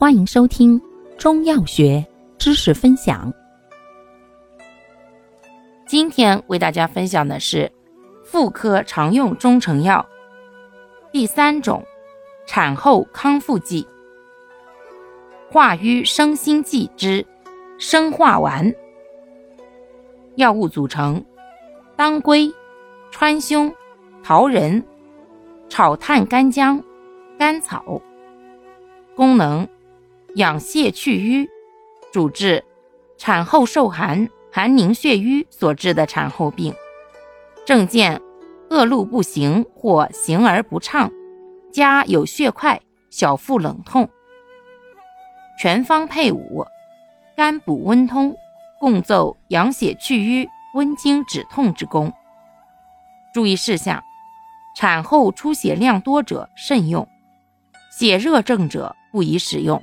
欢迎收听中药学知识分享。今天为大家分享的是妇科常用中成药第三种产后康复剂——化瘀生心剂之生化丸。药物组成：当归、川芎、桃仁、炒炭干姜、甘草。功能。养血去瘀，主治产后受寒、寒凝血瘀所致的产后病。症见恶露不行或行而不畅，加有血块，小腹冷痛。全方配伍，甘补温通，共奏养血去瘀、温经止痛之功。注意事项：产后出血量多者慎用，血热症者不宜使用。